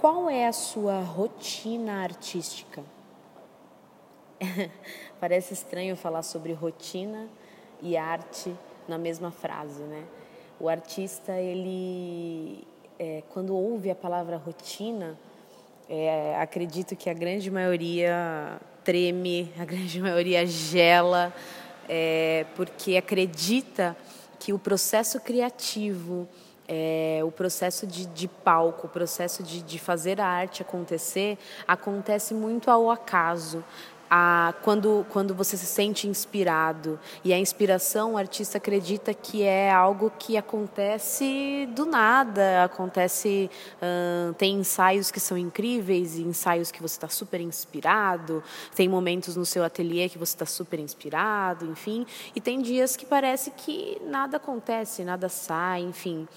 qual é a sua rotina artística? Parece estranho falar sobre rotina e arte na mesma frase, né? O artista, ele, é, quando ouve a palavra rotina, é, acredito que a grande maioria treme, a grande maioria gela, é, porque acredita que o processo criativo, é, o processo de, de, palco, o processo de, de fazer a arte acontecer, acontece muito ao acaso a, quando, quando você se sente inspirado. E a inspiração, o artista acredita que é algo que acontece do nada, acontece. Tem ensaios que são incríveis, ensaios que você está super inspirado, tem momentos no seu ateliê que você está super inspirado, enfim. E tem dias que parece que nada acontece, nada sai, enfim.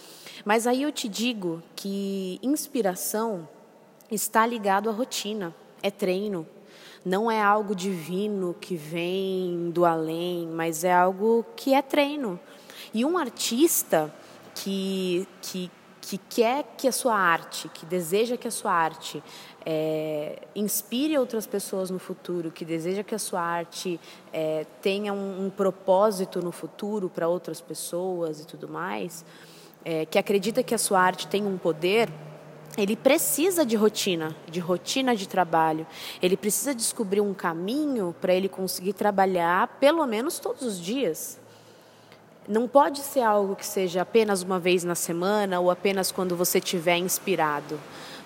Mas aí eu te digo que inspiração está ligado à rotina, é treino não é algo divino que vem do além, mas é algo que é treino. E um artista que, que, que quer que a sua arte, que deseja que a sua arte é, inspire outras pessoas no futuro, que deseja que a sua arte é, tenha um, um, propósito no futuro para outras pessoas e tudo mais, é, que acredita que a sua arte tem um poder ele precisa de rotina, de rotina de trabalho. Ele precisa descobrir um caminho para ele conseguir trabalhar pelo menos todos os dias. Não pode ser algo que seja apenas uma vez na semana ou apenas quando você estiver inspirado.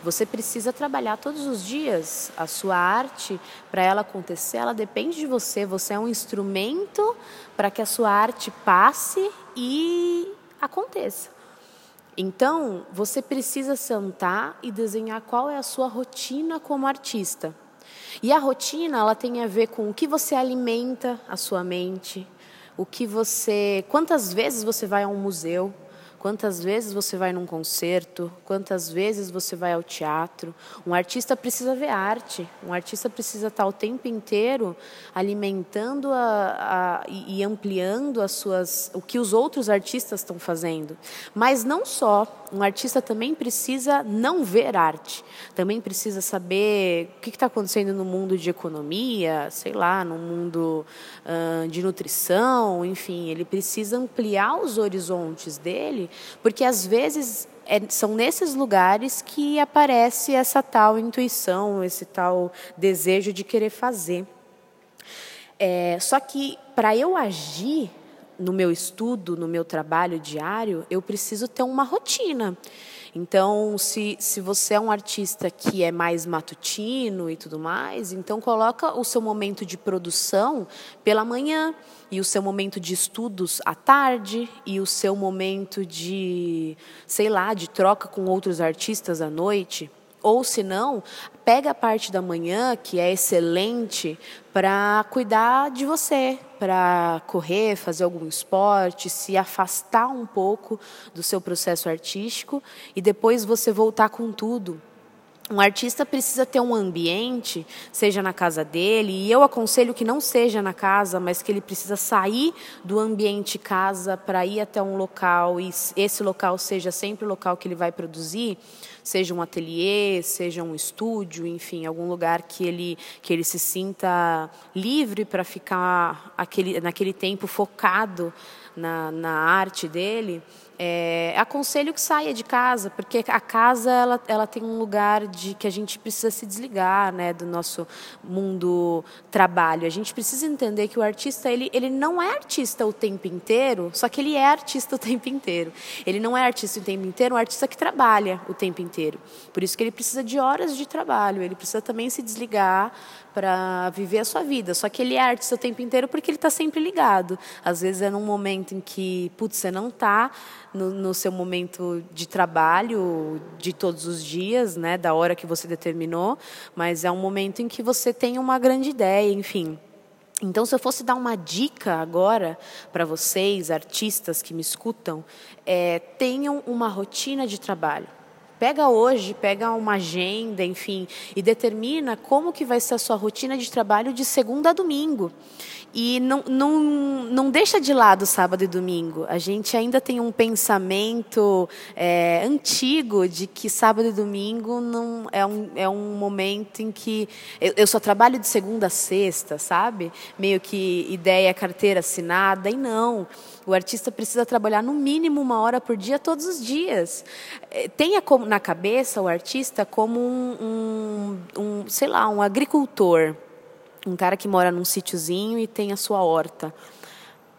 Você precisa trabalhar todos os dias. A sua arte, para ela acontecer, ela depende de você. Você é um instrumento para que a sua arte passe e aconteça. Então, você precisa sentar e desenhar qual é a sua rotina como artista. E a rotina, ela tem a ver com o que você alimenta a sua mente, o que você, quantas vezes você vai a um museu, Quantas vezes você vai num concerto? Quantas vezes você vai ao teatro? Um artista precisa ver arte. Um artista precisa estar o tempo inteiro alimentando a, a, e ampliando as suas, o que os outros artistas estão fazendo. Mas não só. Um artista também precisa não ver arte. Também precisa saber o que está acontecendo no mundo de economia, sei lá, no mundo uh, de nutrição, enfim. Ele precisa ampliar os horizontes dele porque às vezes é, são nesses lugares que aparece essa tal intuição, esse tal desejo de querer fazer. É, só que para eu agir no meu estudo, no meu trabalho diário, eu preciso ter uma rotina. Então, se, se você é um artista que é mais matutino e tudo mais, então coloca o seu momento de produção pela manhã e o seu momento de estudos à tarde e o seu momento de, sei lá, de troca com outros artistas à noite. Ou se não, pega a parte da manhã, que é excelente, para cuidar de você, para correr, fazer algum esporte, se afastar um pouco do seu processo artístico e depois você voltar com tudo. Um artista precisa ter um ambiente, seja na casa dele, e eu aconselho que não seja na casa, mas que ele precisa sair do ambiente casa para ir até um local e esse local seja sempre o local que ele vai produzir, seja um ateliê, seja um estúdio, enfim, algum lugar que ele que ele se sinta livre para ficar aquele, naquele tempo focado na, na arte dele. É, aconselho que saia de casa, porque a casa ela, ela tem um lugar de que a gente precisa se desligar, né, do nosso mundo trabalho. A gente precisa entender que o artista ele, ele não é artista o tempo inteiro, só que ele é artista o tempo inteiro. Ele não é artista o tempo inteiro, é um artista que trabalha o tempo inteiro. Por isso que ele precisa de horas de trabalho. Ele precisa também se desligar para viver a sua vida. Só que ele é artista o tempo inteiro porque ele está sempre ligado. Às vezes é num momento em que, putz, você não está no, no, seu momento de trabalho de todos os dias, né, da hora que você determinou, mas é um momento em que você tem uma grande ideia, enfim. Então, se eu fosse dar uma dica agora para vocês, artistas que me escutam, é, tenham uma rotina de trabalho Pega hoje, pega uma agenda, enfim, e determina como que vai ser a sua rotina de trabalho de segunda a domingo. E não, não, não deixa de lado sábado e domingo. A gente ainda tem um pensamento é, antigo de que sábado e domingo não é um, é um momento em que eu, eu só trabalho de segunda a sexta, sabe? Meio que ideia carteira assinada, e não. O artista precisa trabalhar no mínimo uma hora por dia, todos os dias. É, tenha como, na cabeça o artista como um, um, um sei lá, um agricultor um cara que mora num sítiozinho e tem a sua horta.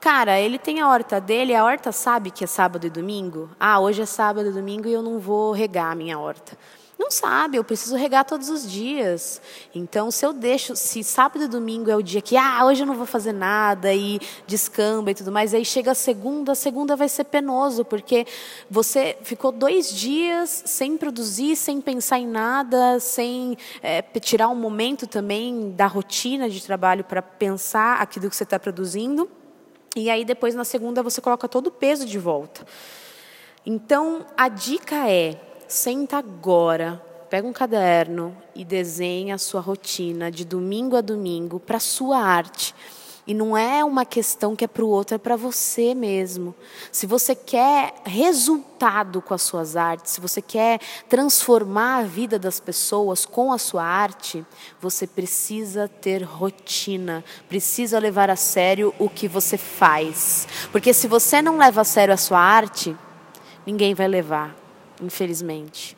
Cara, ele tem a horta dele, a horta sabe que é sábado e domingo? Ah, hoje é sábado e domingo e eu não vou regar a minha horta. Não sabe, eu preciso regar todos os dias. Então, se eu deixo, se sábado e domingo é o dia que, ah, hoje eu não vou fazer nada e descamba e tudo mais, aí chega a segunda, a segunda vai ser penoso, porque você ficou dois dias sem produzir, sem pensar em nada, sem é, tirar um momento também da rotina de trabalho para pensar aquilo que você está produzindo. E aí, depois, na segunda, você coloca todo o peso de volta. Então, a dica é Senta agora, pega um caderno e desenha a sua rotina de domingo a domingo para sua arte. E não é uma questão que é para o outro, é para você mesmo. Se você quer resultado com as suas artes, se você quer transformar a vida das pessoas com a sua arte, você precisa ter rotina, precisa levar a sério o que você faz. Porque se você não leva a sério a sua arte, ninguém vai levar infelizmente.